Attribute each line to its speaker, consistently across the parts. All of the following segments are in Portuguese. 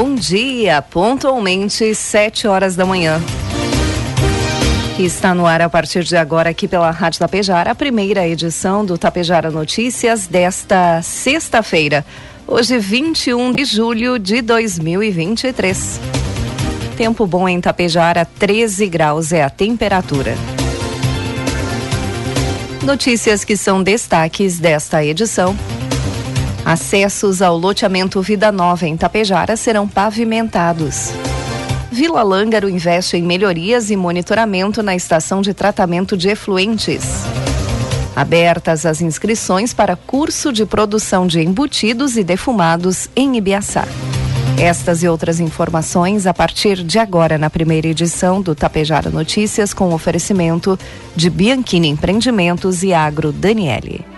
Speaker 1: Bom dia, pontualmente sete horas da manhã. Está no ar a partir de agora aqui pela Rádio Tapejara, a primeira edição do Tapejara Notícias desta sexta-feira, hoje 21 de julho de 2023. Tempo bom em Tapejara, 13 graus é a temperatura. Notícias que são destaques desta edição. Acessos ao loteamento Vida Nova em Tapejara serão pavimentados. Vila Lângaro investe em melhorias e monitoramento na estação de tratamento de efluentes. Abertas as inscrições para curso de produção de embutidos e defumados em Ibiaçá. Estas e outras informações a partir de agora na primeira edição do Tapejara Notícias com oferecimento de Bianchini Empreendimentos e Agro Daniele.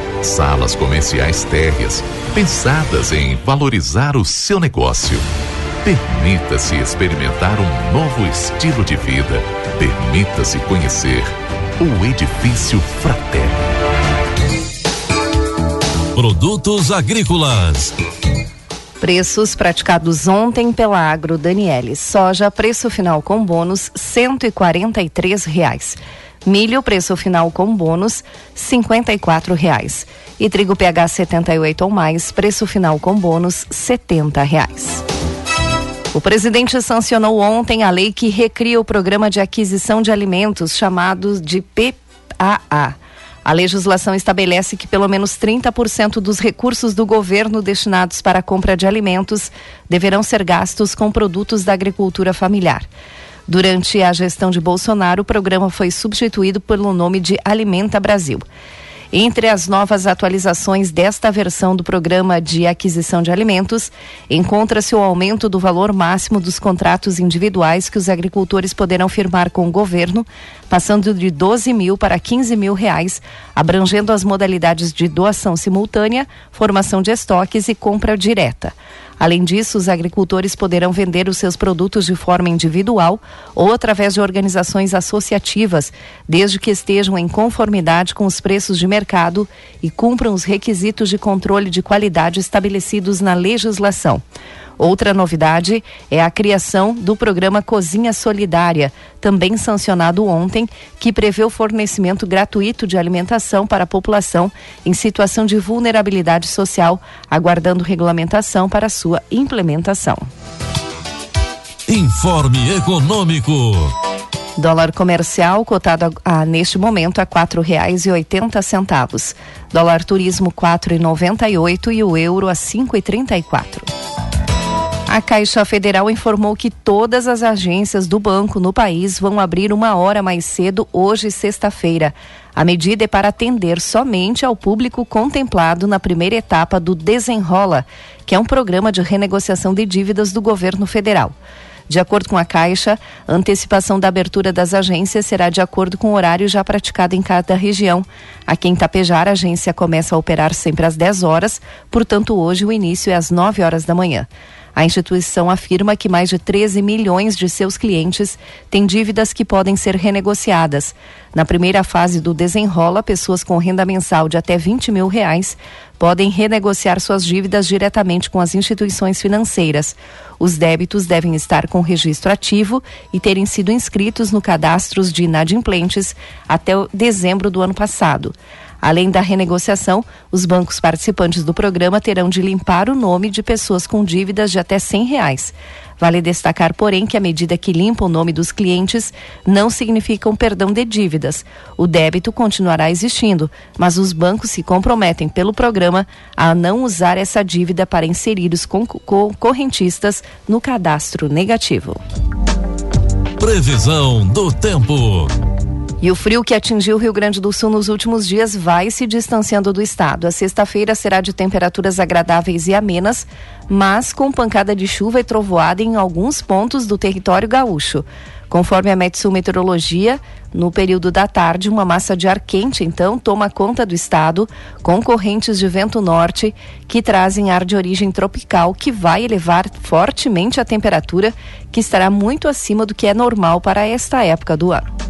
Speaker 2: Salas comerciais térreas, pensadas em valorizar o seu negócio. Permita-se experimentar um novo estilo de vida. Permita-se conhecer o Edifício Fratelli.
Speaker 3: Produtos agrícolas.
Speaker 1: Preços praticados ontem pela Agro Daniele. Soja, preço final com bônus, cento e quarenta e três reais. Milho, preço final com bônus, quatro reais. E trigo PH 78 ou mais, preço final com bônus, setenta reais. O presidente sancionou ontem a lei que recria o programa de aquisição de alimentos chamado de PAA. A legislação estabelece que pelo menos 30% dos recursos do governo destinados para a compra de alimentos deverão ser gastos com produtos da agricultura familiar. Durante a gestão de Bolsonaro, o programa foi substituído pelo nome de Alimenta Brasil. Entre as novas atualizações desta versão do programa de aquisição de alimentos, encontra-se o aumento do valor máximo dos contratos individuais que os agricultores poderão firmar com o governo, passando de 12 mil para 15 mil reais, abrangendo as modalidades de doação simultânea, formação de estoques e compra direta. Além disso, os agricultores poderão vender os seus produtos de forma individual ou através de organizações associativas, desde que estejam em conformidade com os preços de mercado e cumpram os requisitos de controle de qualidade estabelecidos na legislação. Outra novidade é a criação do programa Cozinha Solidária, também sancionado ontem, que prevê o fornecimento gratuito de alimentação para a população em situação de vulnerabilidade social, aguardando regulamentação para sua implementação.
Speaker 3: Informe Econômico.
Speaker 1: Dólar comercial cotado a, a, neste momento a quatro reais e oitenta centavos. Dólar turismo quatro e noventa e oito e o euro a cinco e trinta e quatro. A Caixa Federal informou que todas as agências do banco no país vão abrir uma hora mais cedo hoje, sexta-feira. A medida é para atender somente ao público contemplado na primeira etapa do Desenrola, que é um programa de renegociação de dívidas do governo federal. De acordo com a Caixa, a antecipação da abertura das agências será de acordo com o horário já praticado em cada região. Aqui em Tapejar, a agência começa a operar sempre às 10 horas, portanto, hoje o início é às 9 horas da manhã. A instituição afirma que mais de 13 milhões de seus clientes têm dívidas que podem ser renegociadas. Na primeira fase do desenrola, pessoas com renda mensal de até 20 mil reais podem renegociar suas dívidas diretamente com as instituições financeiras. Os débitos devem estar com registro ativo e terem sido inscritos no cadastro de inadimplentes até dezembro do ano passado. Além da renegociação, os bancos participantes do programa terão de limpar o nome de pessoas com dívidas de até R$ reais. Vale destacar, porém, que a medida que limpa o nome dos clientes não significa um perdão de dívidas. O débito continuará existindo, mas os bancos se comprometem pelo programa a não usar essa dívida para inserir os concorrentistas no cadastro negativo.
Speaker 2: Previsão do tempo.
Speaker 1: E o frio que atingiu o Rio Grande do Sul nos últimos dias vai se distanciando do estado. A sexta-feira será de temperaturas agradáveis e amenas, mas com pancada de chuva e trovoada em alguns pontos do território gaúcho. Conforme a Metsul Meteorologia, no período da tarde, uma massa de ar quente, então, toma conta do estado, com correntes de vento norte que trazem ar de origem tropical, que vai elevar fortemente a temperatura, que estará muito acima do que é normal para esta época do ano.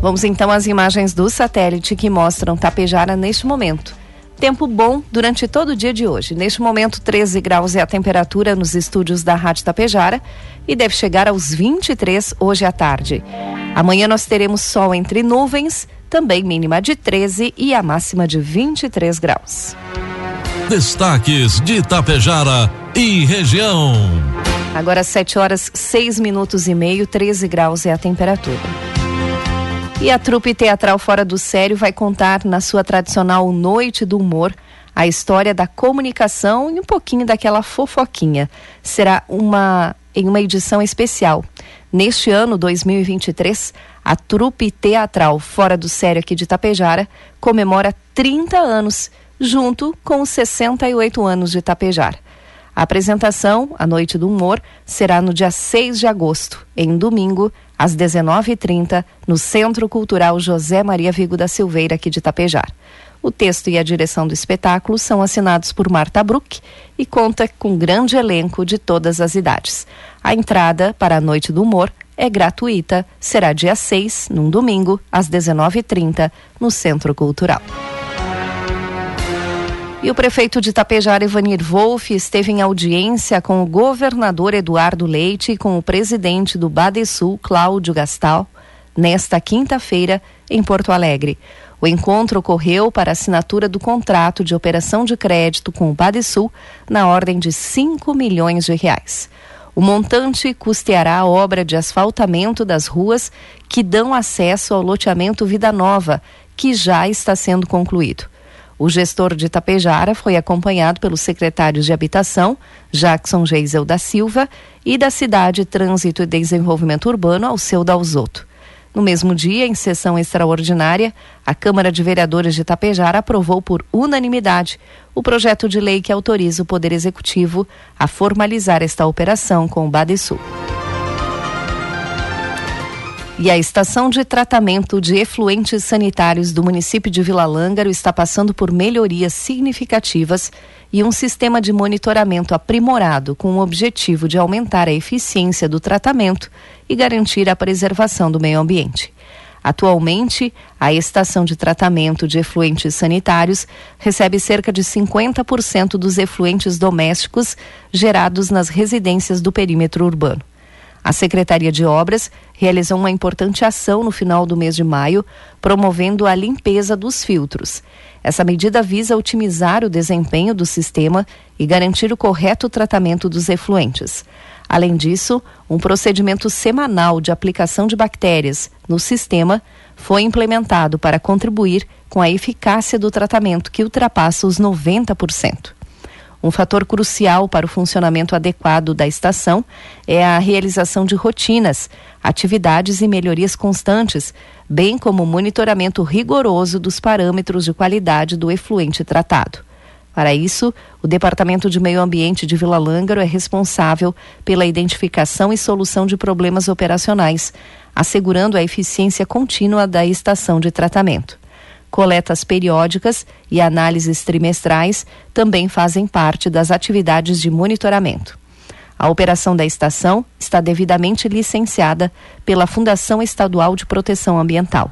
Speaker 1: Vamos então às imagens do satélite que mostram Tapejara neste momento. Tempo bom durante todo o dia de hoje. Neste momento, 13 graus é a temperatura nos estúdios da Rádio Tapejara e deve chegar aos 23 hoje à tarde. Amanhã nós teremos sol entre nuvens, também mínima de 13 e a máxima de 23 graus.
Speaker 2: Destaques de Tapejara e região.
Speaker 1: Agora 7 horas 6 minutos e meio, 13 graus é a temperatura. E a trupe teatral Fora do Sério vai contar na sua tradicional Noite do Humor a história da comunicação e um pouquinho daquela fofoquinha. Será uma em uma edição especial. Neste ano 2023, a trupe teatral Fora do Sério aqui de Tapejara comemora 30 anos, junto com os 68 anos de Tapejara. A apresentação, a Noite do Humor, será no dia 6 de agosto, em domingo, às 19h30, no Centro Cultural José Maria Vigo da Silveira, aqui de Tapejar. O texto e a direção do espetáculo são assinados por Marta Bruck e conta com grande elenco de todas as idades. A entrada para a Noite do Humor é gratuita, será dia 6, num domingo, às 19h30, no Centro Cultural. E o prefeito de Tapejara, Ivanir Wolff, esteve em audiência com o governador Eduardo Leite e com o presidente do Badesul, Cláudio Gastal, nesta quinta-feira, em Porto Alegre. O encontro ocorreu para assinatura do contrato de operação de crédito com o Badesul na ordem de 5 milhões de reais. O montante custeará a obra de asfaltamento das ruas que dão acesso ao loteamento Vida Nova, que já está sendo concluído. O gestor de Tapejara foi acompanhado pelos secretários de Habitação, Jackson Geisel da Silva, e da Cidade, Trânsito e Desenvolvimento Urbano, Alceu Dalzotto. No mesmo dia, em sessão extraordinária, a Câmara de Vereadores de Tapejara aprovou por unanimidade o projeto de lei que autoriza o Poder Executivo a formalizar esta operação com o Badesul. E a estação de tratamento de efluentes sanitários do município de Vila Lângaro está passando por melhorias significativas e um sistema de monitoramento aprimorado com o objetivo de aumentar a eficiência do tratamento e garantir a preservação do meio ambiente. Atualmente, a estação de tratamento de efluentes sanitários recebe cerca de 50% dos efluentes domésticos gerados nas residências do perímetro urbano. A Secretaria de Obras realizou uma importante ação no final do mês de maio, promovendo a limpeza dos filtros. Essa medida visa otimizar o desempenho do sistema e garantir o correto tratamento dos efluentes. Além disso, um procedimento semanal de aplicação de bactérias no sistema foi implementado para contribuir com a eficácia do tratamento, que ultrapassa os 90%. Um fator crucial para o funcionamento adequado da estação é a realização de rotinas, atividades e melhorias constantes, bem como o monitoramento rigoroso dos parâmetros de qualidade do efluente tratado. Para isso, o Departamento de Meio Ambiente de Vila Lângaro é responsável pela identificação e solução de problemas operacionais, assegurando a eficiência contínua da estação de tratamento. Coletas periódicas e análises trimestrais também fazem parte das atividades de monitoramento. A operação da estação está devidamente licenciada pela Fundação Estadual de Proteção Ambiental.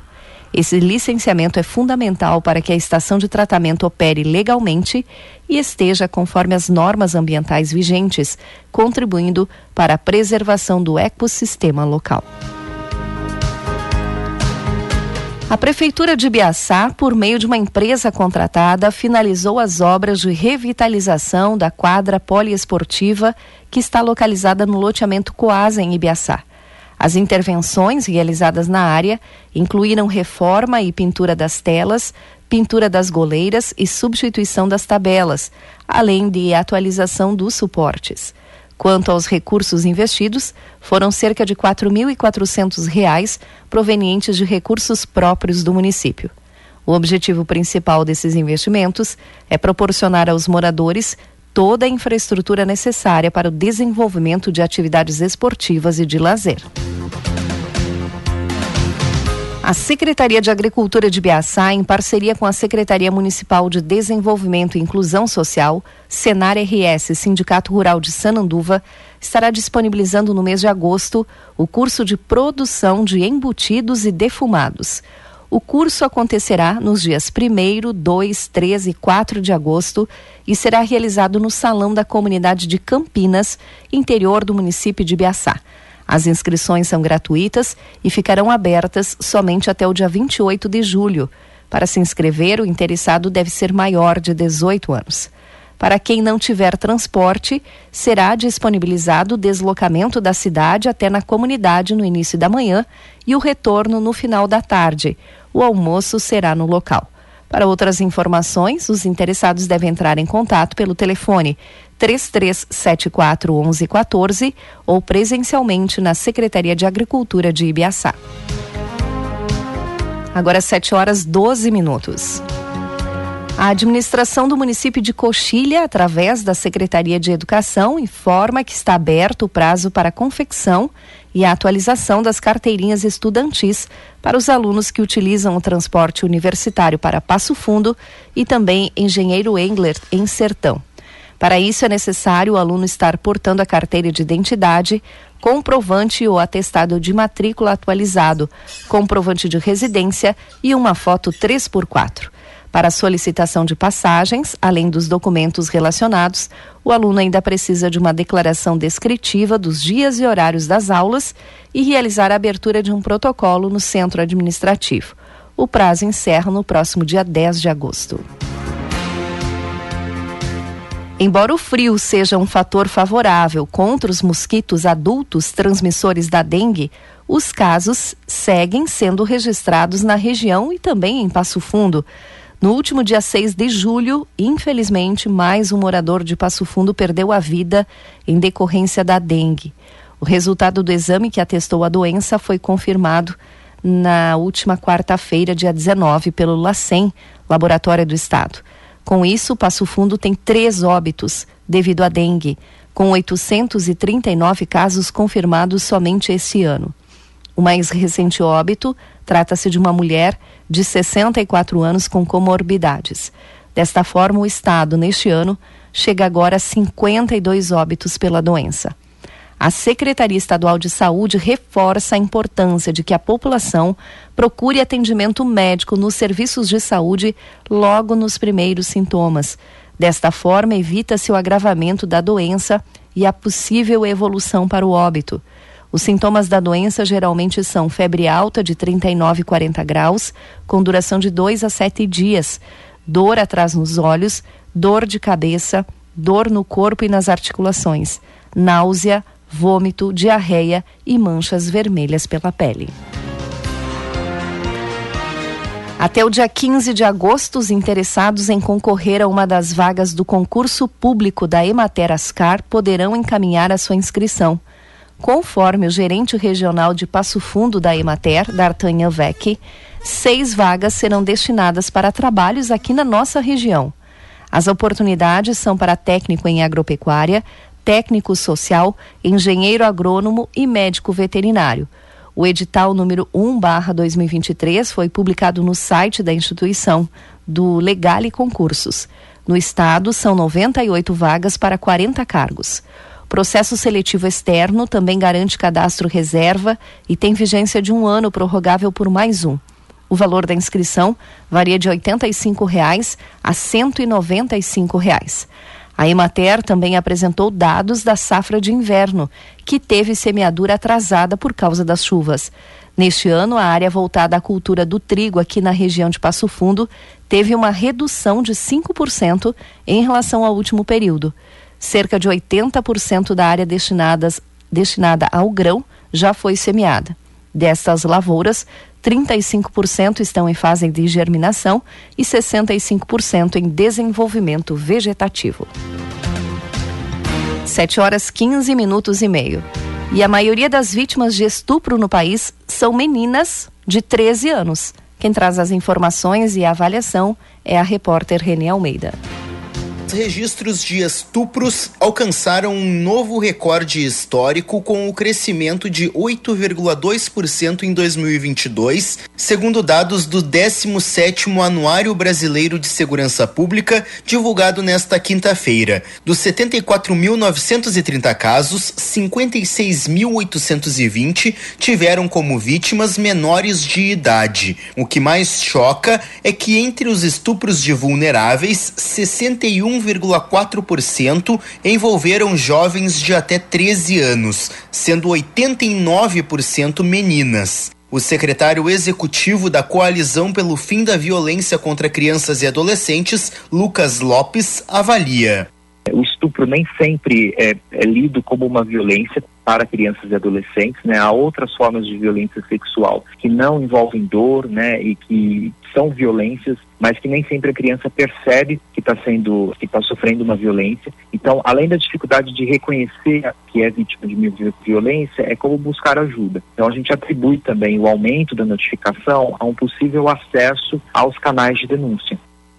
Speaker 1: Esse licenciamento é fundamental para que a estação de tratamento opere legalmente e esteja conforme as normas ambientais vigentes, contribuindo para a preservação do ecossistema local. A Prefeitura de Biaçá, por meio de uma empresa contratada, finalizou as obras de revitalização da quadra poliesportiva que está localizada no loteamento Coasa, em Ibiaçá. As intervenções realizadas na área incluíram reforma e pintura das telas, pintura das goleiras e substituição das tabelas, além de atualização dos suportes. Quanto aos recursos investidos, foram cerca de R$ 4.400 provenientes de recursos próprios do município. O objetivo principal desses investimentos é proporcionar aos moradores toda a infraestrutura necessária para o desenvolvimento de atividades esportivas e de lazer. A Secretaria de Agricultura de Biaçá, em parceria com a Secretaria Municipal de Desenvolvimento e Inclusão Social, Senar RS, Sindicato Rural de Sananduva, estará disponibilizando no mês de agosto o curso de produção de embutidos e defumados. O curso acontecerá nos dias 1, 2, 3 e 4 de agosto e será realizado no Salão da Comunidade de Campinas, interior do município de Biaçá. As inscrições são gratuitas e ficarão abertas somente até o dia 28 de julho. Para se inscrever, o interessado deve ser maior de 18 anos. Para quem não tiver transporte, será disponibilizado o deslocamento da cidade até na comunidade no início da manhã e o retorno no final da tarde. O almoço será no local. Para outras informações, os interessados devem entrar em contato pelo telefone 3374 1114 ou presencialmente na Secretaria de Agricultura de Ibiaçá. Agora 7 horas 12 minutos. A administração do município de Coxilha, através da Secretaria de Educação, informa que está aberto o prazo para confecção e a atualização das carteirinhas estudantis para os alunos que utilizam o transporte universitário para Passo Fundo e também Engenheiro Engler, em Sertão. Para isso é necessário o aluno estar portando a carteira de identidade, comprovante ou atestado de matrícula atualizado, comprovante de residência e uma foto 3x4. Para solicitação de passagens, além dos documentos relacionados, o aluno ainda precisa de uma declaração descritiva dos dias e horários das aulas e realizar a abertura de um protocolo no centro administrativo. O prazo encerra no próximo dia 10 de agosto. Embora o frio seja um fator favorável contra os mosquitos adultos transmissores da dengue, os casos seguem sendo registrados na região e também em Passo Fundo. No último dia 6 de julho, infelizmente, mais um morador de Passo Fundo perdeu a vida em decorrência da dengue. O resultado do exame que atestou a doença foi confirmado na última quarta-feira, dia 19, pelo LACEN, Laboratório do Estado. Com isso, Passo Fundo tem três óbitos devido à dengue, com 839 casos confirmados somente este ano. O mais recente óbito trata-se de uma mulher de 64 anos com comorbidades. Desta forma, o Estado, neste ano, chega agora a 52 óbitos pela doença. A Secretaria Estadual de Saúde reforça a importância de que a população procure atendimento médico nos serviços de saúde logo nos primeiros sintomas. Desta forma, evita-se o agravamento da doença e a possível evolução para o óbito. Os sintomas da doença geralmente são febre alta de 39 e 40 graus, com duração de 2 a 7 dias, dor atrás nos olhos, dor de cabeça, dor no corpo e nas articulações, náusea, vômito, diarreia e manchas vermelhas pela pele. Até o dia 15 de agosto, os interessados em concorrer a uma das vagas do concurso público da Emater Ascar poderão encaminhar a sua inscrição. Conforme o gerente regional de Passo Fundo da Emater, D'Artagnan Vec, seis vagas serão destinadas para trabalhos aqui na nossa região. As oportunidades são para técnico em agropecuária, técnico social, engenheiro agrônomo e médico veterinário. O edital número 1/2023 foi publicado no site da instituição do Legale Concursos. No estado, são 98 vagas para 40 cargos. Processo seletivo externo também garante cadastro reserva e tem vigência de um ano prorrogável por mais um. O valor da inscrição varia de 85 reais a 195 reais. A Emater também apresentou dados da safra de inverno, que teve semeadura atrasada por causa das chuvas. Neste ano, a área voltada à cultura do trigo aqui na região de Passo Fundo teve uma redução de 5% em relação ao último período. Cerca de 80% da área destinadas, destinada ao grão já foi semeada. Destas lavouras, 35% estão em fase de germinação e 65% em desenvolvimento vegetativo. 7 horas 15 minutos e meio. E a maioria das vítimas de estupro no país são meninas de 13 anos. Quem traz as informações e a avaliação é a repórter Renê Almeida
Speaker 4: registros de estupros alcançaram um novo recorde histórico com o crescimento de 8,2% em 2022, segundo dados do 17º Anuário Brasileiro de Segurança Pública, divulgado nesta quinta-feira. Dos 74.930 casos, 56.820 tiveram como vítimas menores de idade. O que mais choca é que entre os estupros de vulneráveis, 61 1,4% envolveram jovens de até 13 anos, sendo 89% meninas. O secretário executivo da Coalizão pelo Fim da Violência contra Crianças e Adolescentes, Lucas Lopes, avalia.
Speaker 5: O estupro nem sempre é, é lido como uma violência para crianças e adolescentes, né? Há outras formas de violência sexual que não envolvem dor, né? E que são violências, mas que nem sempre a criança percebe que está sendo, que está sofrendo uma violência. Então, além da dificuldade de reconhecer que é vítima de violência, é como buscar ajuda. Então, a gente atribui também o aumento da notificação a um possível acesso aos canais de denúncia.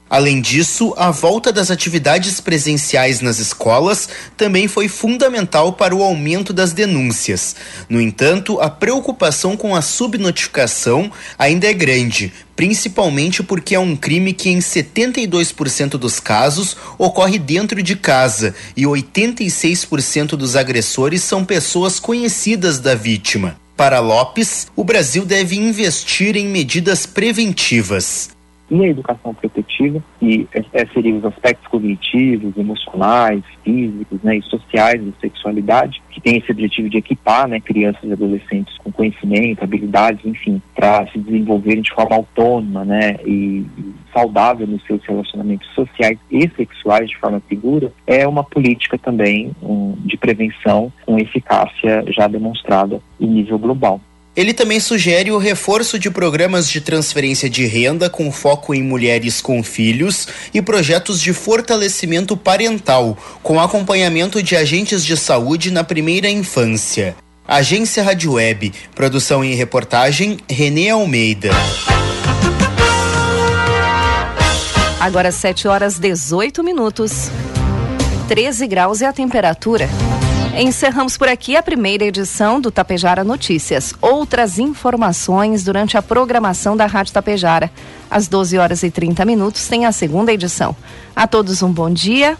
Speaker 4: Além disso, a volta das atividades presenciais nas escolas também foi fundamental para o aumento das denúncias. No entanto, a preocupação com a subnotificação ainda é grande, principalmente porque é um crime que, em 72% dos casos, ocorre dentro de casa e 86% dos agressores são pessoas conhecidas da vítima. Para Lopes, o Brasil deve investir em medidas preventivas
Speaker 5: e a educação protetiva, que é, é, seriam os aspectos cognitivos, emocionais, físicos né, e sociais da sexualidade, que tem esse objetivo de equipar né, crianças e adolescentes com conhecimento, habilidades, enfim, para se desenvolverem de forma autônoma né, e, saudável nos seus relacionamentos sociais e sexuais de forma segura, é uma política também um, de prevenção com eficácia já demonstrada em nível global.
Speaker 4: Ele também sugere o reforço de programas de transferência de renda com foco em mulheres com filhos e projetos de fortalecimento parental, com acompanhamento de agentes de saúde na primeira infância. Agência Rádio Web, produção e reportagem Renê Almeida.
Speaker 1: Agora 7 horas 18 minutos. 13 graus é a temperatura. Encerramos por aqui a primeira edição do Tapejara Notícias. Outras informações durante a programação da Rádio Tapejara. Às 12 horas e 30 minutos tem a segunda edição. A todos um bom dia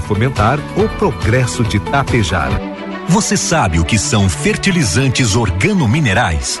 Speaker 6: fomentar o progresso de Tapejara.
Speaker 7: Você sabe o que são fertilizantes organominerais?